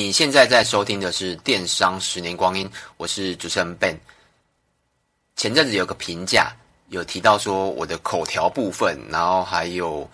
你现在在收听的是《电商十年光阴》，我是主持人 Ben。前阵子有个评价，有提到说我的口条部分，然后还有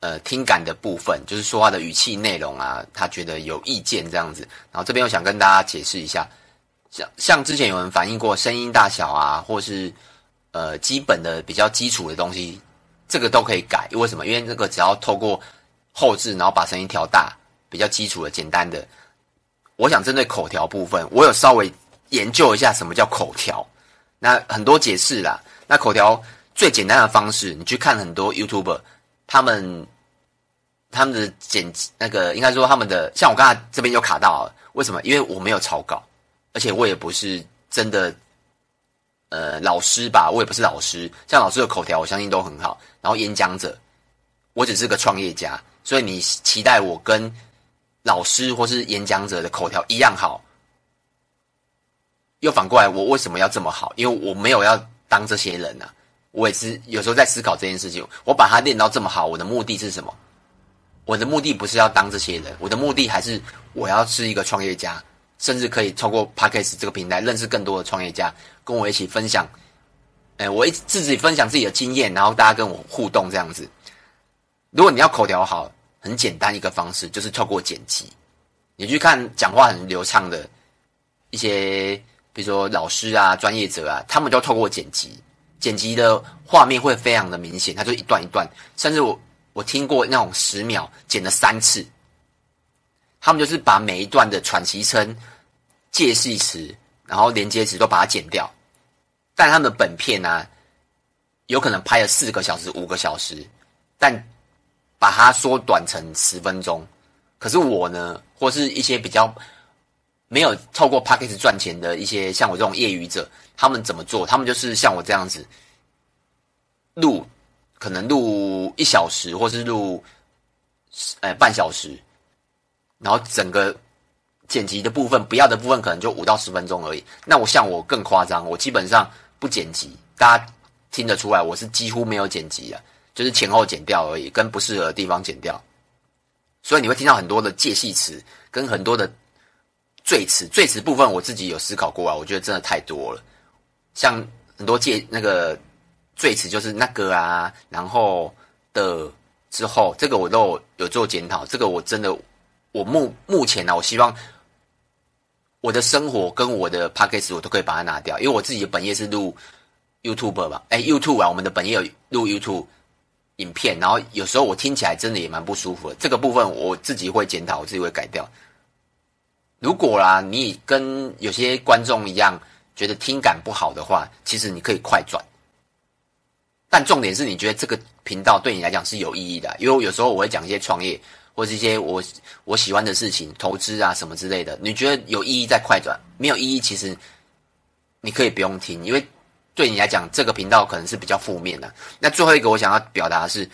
呃听感的部分，就是说话的语气内容啊，他觉得有意见这样子。然后这边我想跟大家解释一下，像像之前有人反映过声音大小啊，或是呃基本的比较基础的东西，这个都可以改。为什么？因为这个只要透过后置，然后把声音调大。比较基础的、简单的，我想针对口条部分，我有稍微研究一下什么叫口条。那很多解释啦。那口条最简单的方式，你去看很多 YouTube，他们他们的剪那个，应该说他们的，像我刚才这边就卡到了，为什么？因为我没有草稿，而且我也不是真的呃老师吧，我也不是老师。像老师的口条，我相信都很好。然后演讲者，我只是个创业家，所以你期待我跟老师或是演讲者的口条一样好，又反过来，我为什么要这么好？因为我没有要当这些人啊。我也是有时候在思考这件事情。我把它练到这么好，我的目的是什么？我的目的不是要当这些人，我的目的还是我要是一个创业家，甚至可以透过 Podcast 这个平台认识更多的创业家，跟我一起分享。哎，我一自己分享自己的经验，然后大家跟我互动这样子。如果你要口条好。很简单一个方式，就是透过剪辑。你去看讲话很流畅的一些，比如说老师啊、专业者啊，他们都透过剪辑，剪辑的画面会非常的明显，它就一段一段，甚至我我听过那种十秒剪了三次，他们就是把每一段的喘息声、介系词，然后连接词都把它剪掉。但他们的本片呢、有可能拍了四个小时、五个小时，但。把它缩短成十分钟，可是我呢，或是一些比较没有透过 Podcast 赚钱的一些像我这种业余者，他们怎么做？他们就是像我这样子录，可能录一小时，或是录呃半小时，然后整个剪辑的部分，不要的部分可能就五到十分钟而已。那我像我更夸张，我基本上不剪辑，大家听得出来，我是几乎没有剪辑的。就是前后剪掉而已，跟不适合的地方剪掉，所以你会听到很多的介系词跟很多的赘词。赘词部分我自己有思考过啊，我觉得真的太多了。像很多介那个赘词就是那个啊，然后的之后，这个我都有，做检讨。这个我真的，我目目前呢、啊，我希望我的生活跟我的 podcast 我都可以把它拿掉，因为我自己的本业是录 YouTube 吧？哎，YouTube 啊，我们的本业有录 YouTube。影片，然后有时候我听起来真的也蛮不舒服的。这个部分我自己会检讨，我自己会改掉。如果啦，你跟有些观众一样觉得听感不好的话，其实你可以快转。但重点是你觉得这个频道对你来讲是有意义的，因为有时候我会讲一些创业或是一些我我喜欢的事情、投资啊什么之类的。你觉得有意义再快转，没有意义其实你可以不用听，因为。对你来讲，这个频道可能是比较负面的。那最后一个我想要表达的是，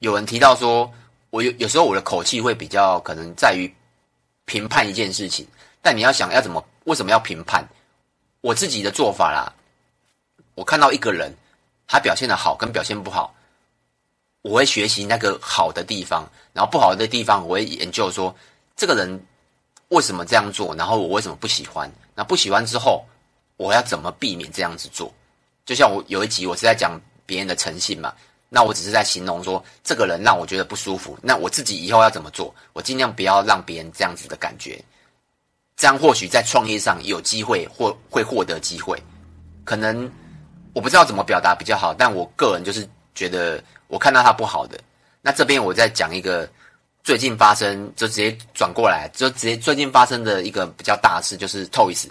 有人提到说，我有有时候我的口气会比较可能在于评判一件事情。但你要想要怎么，为什么要评判？我自己的做法啦，我看到一个人他表现的好跟表现不好，我会学习那个好的地方，然后不好的地方我会研究说，这个人为什么这样做，然后我为什么不喜欢？那不喜欢之后。我要怎么避免这样子做？就像我有一集我是在讲别人的诚信嘛，那我只是在形容说这个人让我觉得不舒服，那我自己以后要怎么做？我尽量不要让别人这样子的感觉，这样或许在创业上有机会或会获得机会。可能我不知道怎么表达比较好，但我个人就是觉得我看到他不好的。那这边我再讲一个最近发生，就直接转过来，就直接最近发生的一个比较大事，就是 Toys。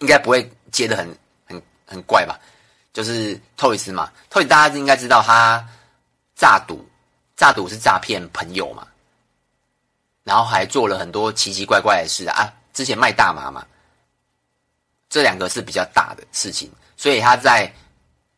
应该不会接得很很很怪吧？就是 Toys 嘛，Toys 大家应该知道他诈赌，诈赌是诈骗朋友嘛，然后还做了很多奇奇怪怪的事啊。之前卖大麻嘛，这两个是比较大的事情，所以他在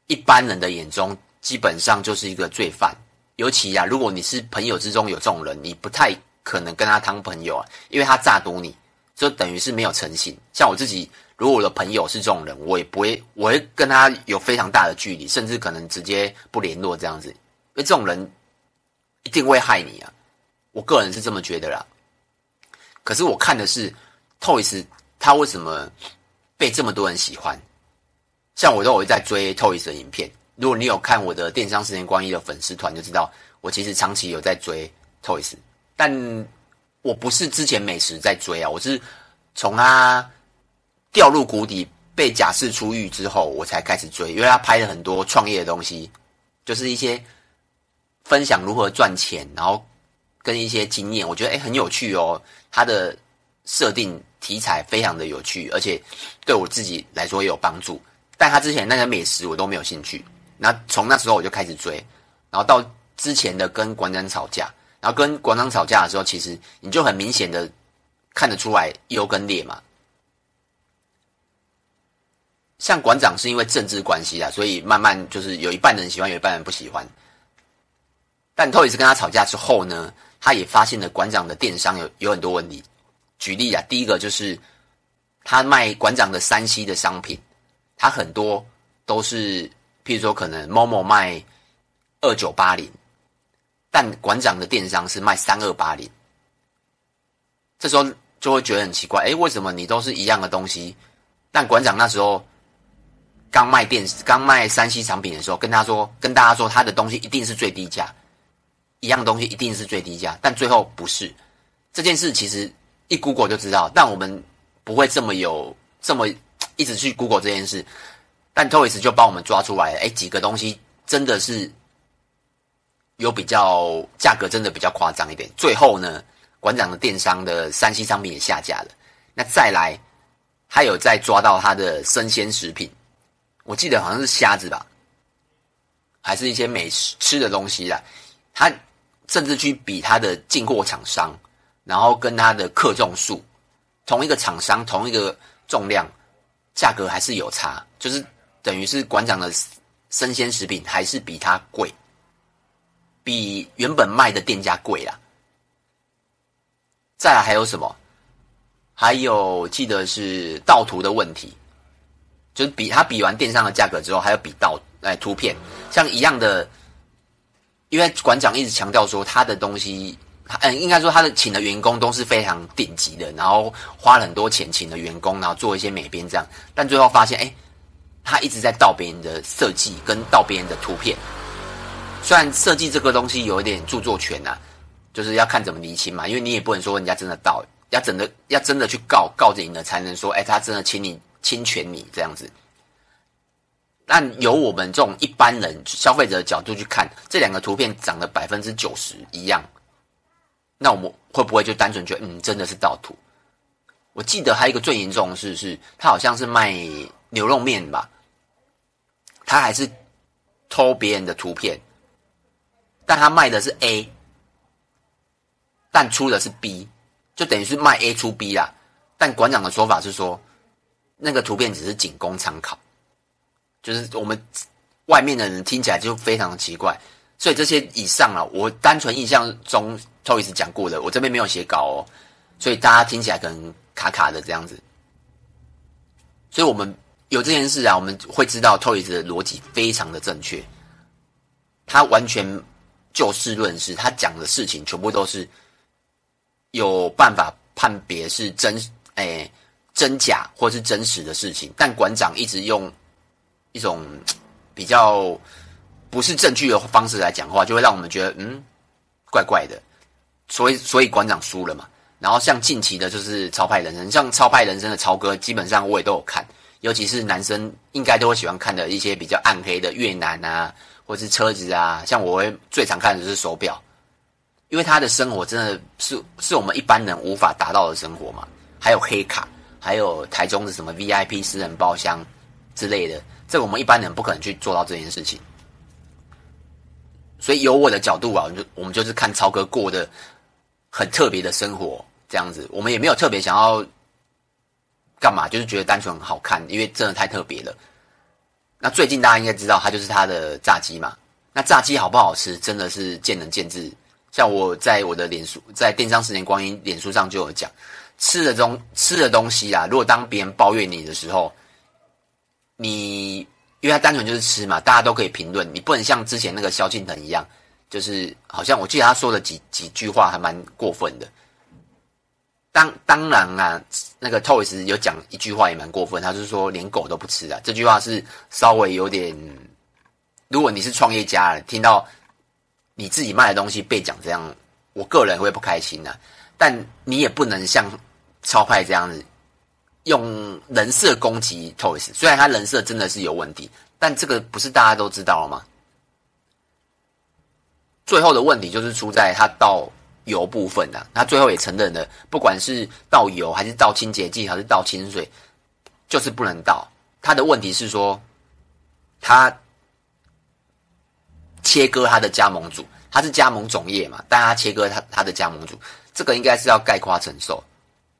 一般人的眼中基本上就是一个罪犯。尤其啊，如果你是朋友之中有这种人，你不太可能跟他当朋友啊，因为他诈赌你，就等于是没有诚信。像我自己。如果我的朋友是这种人，我也不会，我会跟他有非常大的距离，甚至可能直接不联络这样子，因为这种人一定会害你啊！我个人是这么觉得啦。可是我看的是 Toys，他为什么被这么多人喜欢？像我都有在追 Toys 的影片，如果你有看我的电商十年光一的粉丝团，就知道我其实长期有在追 Toys，但我不是之前美食在追啊，我是从他掉入谷底被假释出狱之后，我才开始追，因为他拍了很多创业的东西，就是一些分享如何赚钱，然后跟一些经验，我觉得诶很有趣哦，他的设定题材非常的有趣，而且对我自己来说也有帮助。但他之前那个美食我都没有兴趣，那从那时候我就开始追，然后到之前的跟馆长吵架，然后跟馆长吵架的时候，其实你就很明显的看得出来优跟劣嘛。像馆长是因为政治关系啊，所以慢慢就是有一半人喜欢，有一半人不喜欢。但 Toys 跟他吵架之后呢，他也发现了馆长的电商有有很多问题。举例啊，第一个就是他卖馆长的 3C 的商品。他很多都是，譬如说，可能 Momo 卖二九八零，但馆长的电商是卖三二八零。这时候就会觉得很奇怪，诶，为什么你都是一样的东西？但馆长那时候刚卖电视、刚卖三 C 产品的时候，跟他说、跟大家说，他的东西一定是最低价，一样东西一定是最低价，但最后不是。这件事其实一 Google 就知道，但我们不会这么有这么。一直去 Google 这件事，但 Toys 就帮我们抓出来了，哎，几个东西真的是有比较价格，真的比较夸张一点。最后呢，馆长的电商的三 C 商品也下架了。那再来，还有再抓到他的生鲜食品，我记得好像是虾子吧，还是一些美食吃的东西啦。他甚至去比他的进货厂商，然后跟他的克重数，同一个厂商，同一个重量。价格还是有差，就是等于是馆长的生鲜食品还是比它贵，比原本卖的店家贵啦。再来还有什么？还有记得是盗图的问题，就是比他比完电商的价格之后，还要比到哎图片，像一样的，因为馆长一直强调说他的东西。嗯，应该说他的请的员工都是非常顶级的，然后花了很多钱请的员工，然后做一些美编这样，但最后发现，哎，他一直在盗别人的设计跟盗别人的图片。虽然设计这个东西有一点著作权啊，就是要看怎么厘清嘛，因为你也不能说人家真的盗，要真的要真的去告告着赢了，才能说，哎，他真的请你侵权你这样子。但由我们这种一般人消费者的角度去看，这两个图片长得百分之九十一样。那我们会不会就单纯觉得，嗯，真的是盗图？我记得还有一个最严重的事是，他好像是卖牛肉面吧，他还是偷别人的图片，但他卖的是 A，但出的是 B，就等于是卖 A 出 B 啦。但馆长的说法是说，那个图片只是仅供参考，就是我们外面的人听起来就非常的奇怪。所以这些以上啊，我单纯印象中。Toys 讲过的，我这边没有写稿哦，所以大家听起来可能卡卡的这样子。所以我们有这件事啊，我们会知道 Toys 的逻辑非常的正确，他完全就事论事，他讲的事情全部都是有办法判别是真诶、真假或是真实的事情。但馆长一直用一种比较不是正确的方式来讲话，就会让我们觉得嗯怪怪的。所以，所以馆长输了嘛。然后像近期的，就是超派人生，像超派人生的超哥，基本上我也都有看。尤其是男生应该都会喜欢看的一些比较暗黑的越南啊，或是车子啊。像我会最常看的就是手表，因为他的生活真的是是我们一般人无法达到的生活嘛。还有黑卡，还有台中的什么 VIP 私人包厢之类的，这个我们一般人不可能去做到这件事情。所以由我的角度啊，我们就我们就是看超哥过的。很特别的生活，这样子，我们也没有特别想要干嘛，就是觉得单纯很好看，因为真的太特别了。那最近大家应该知道，它就是它的炸鸡嘛。那炸鸡好不好吃，真的是见仁见智。像我在我的脸书，在电商十年光阴脸书上就有讲，吃的东吃的东西啊，如果当别人抱怨你的时候，你因为他单纯就是吃嘛，大家都可以评论，你不能像之前那个萧敬腾一样。就是好像我记得他说的几几句话还蛮过分的，当当然啊，那个 Toys 有讲一句话也蛮过分，他是说连狗都不吃啊。这句话是稍微有点，如果你是创业家，听到你自己卖的东西被讲这样，我个人会不开心啊。但你也不能像超派这样子用人设攻击 Toys，虽然他人设真的是有问题，但这个不是大家都知道了吗？最后的问题就是出在他倒油部分的，他最后也承认了，不管是倒油还是倒清洁剂还是倒清水，就是不能倒。他的问题是说，他切割他的加盟主，他是加盟总业嘛，但他切割他他的加盟主，这个应该是要概括承受。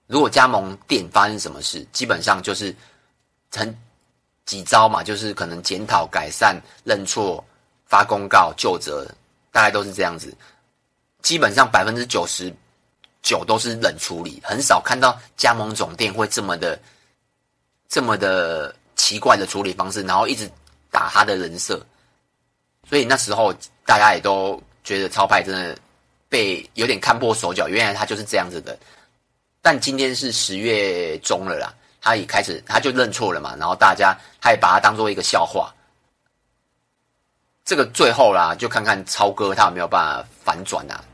如果加盟店发生什么事，基本上就是成几招嘛，就是可能检讨、改善、认错、发公告、就责。大概都是这样子，基本上百分之九十九都是冷处理，很少看到加盟总店会这么的这么的奇怪的处理方式，然后一直打他的人设。所以那时候大家也都觉得超派真的被有点看破手脚，原来他就是这样子的。但今天是十月中了啦，他也开始他就认错了嘛，然后大家他也把他当做一个笑话。这个最后啦，就看看超哥他有没有办法反转啊？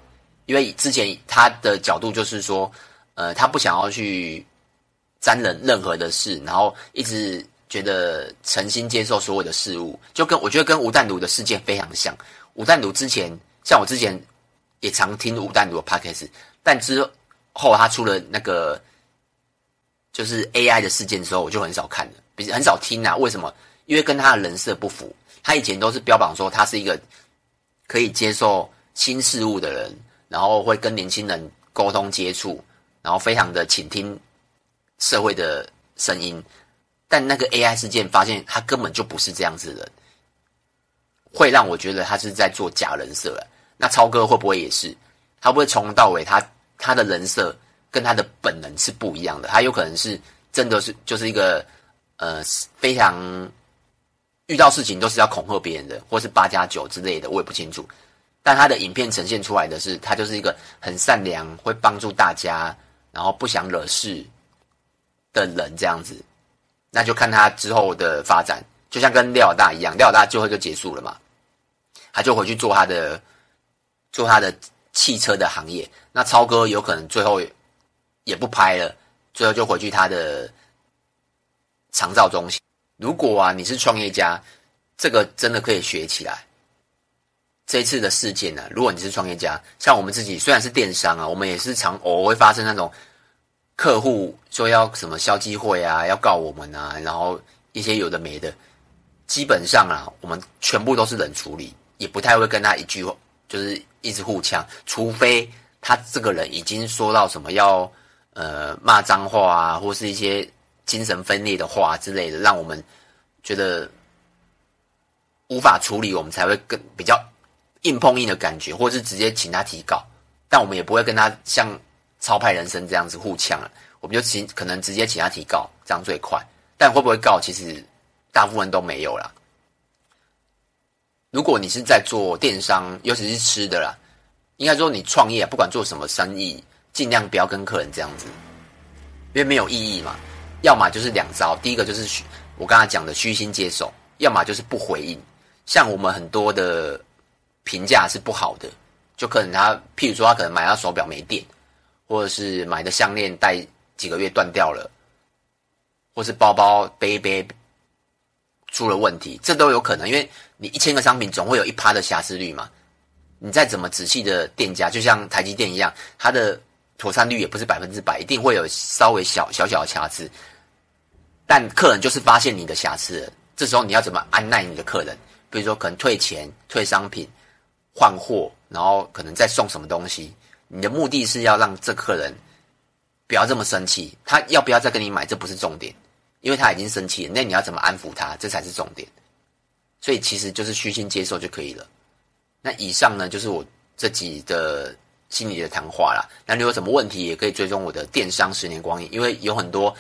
因为之前他的角度就是说，呃，他不想要去沾染任何的事，然后一直觉得诚心接受所有的事物，就跟我觉得跟吴淡如的事件非常像。吴淡如之前，像我之前也常听吴淡如的 podcast，但之后他出了那个就是 AI 的事件之后，我就很少看了，比很少听啊。为什么？因为跟他的人设不符。他以前都是标榜说他是一个可以接受新事物的人，然后会跟年轻人沟通接触，然后非常的倾听社会的声音。但那个 AI 事件发现他根本就不是这样子的人，会让我觉得他是在做假人设了。那超哥会不会也是？他不会从头到尾他他的人设跟他的本能是不一样的？他有可能是真的是就是一个呃非常。遇到事情都是要恐吓别人的，或是八加九之类的，我也不清楚。但他的影片呈现出来的是，他就是一个很善良，会帮助大家，然后不想惹事的人这样子。那就看他之后的发展，就像跟廖老大一样，廖老大最后就结束了嘛，他就回去做他的做他的汽车的行业。那超哥有可能最后也不拍了，最后就回去他的长照中心。如果啊，你是创业家，这个真的可以学起来。这次的事件呢、如果你是创业家，像我们自己虽然是电商啊，我们也是常偶尔会发生那种客户说要什么消机会啊，要告我们啊，然后一些有的没的，基本上啊，我们全部都是冷处理，也不太会跟他一句话，就是一直互呛，除非他这个人已经说到什么要呃骂脏话啊，或是一些。精神分裂的话之类的，让我们觉得无法处理，我们才会更比较硬碰硬的感觉，或是直接请他提告。但我们也不会跟他像超派人生这样子互呛了，我们就请可能直接请他提告，这样最快。但会不会告，其实大部分都没有啦。如果你是在做电商，尤其是吃的啦，应该说你创业，不管做什么生意，尽量不要跟客人这样子，因为没有意义嘛。要么就是两招，第一个就是，我刚才讲的虚心接受；要么就是不回应。像我们很多的评价是不好的，就可能他，譬如说他可能买到手表没电，或者是买的项链戴几个月断掉了，或是包包背背出了问题，这都有可能。因为你一千个商品总会有一趴的瑕疵率嘛，你再怎么仔细的店家，就像台积电一样，它的。妥善率也不是百分之百，一定会有稍微小小小的瑕疵，但客人就是发现你的瑕疵了，这时候你要怎么安奈你的客人？比如说可能退钱、退商品、换货，然后可能再送什么东西？你的目的是要让这客人不要这么生气，他要不要再跟你买？这不是重点，因为他已经生气了。那你要怎么安抚他？这才是重点。所以其实就是虚心接受就可以了。那以上呢，就是我这集的。心里的谈话啦，那你有什么问题也可以追踪我的电商十年光阴，因为有很多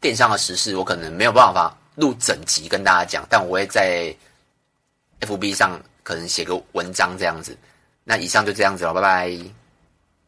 电商的时事，我可能没有办法录整集跟大家讲，但我会在 FB 上可能写个文章这样子。那以上就这样子了，拜拜。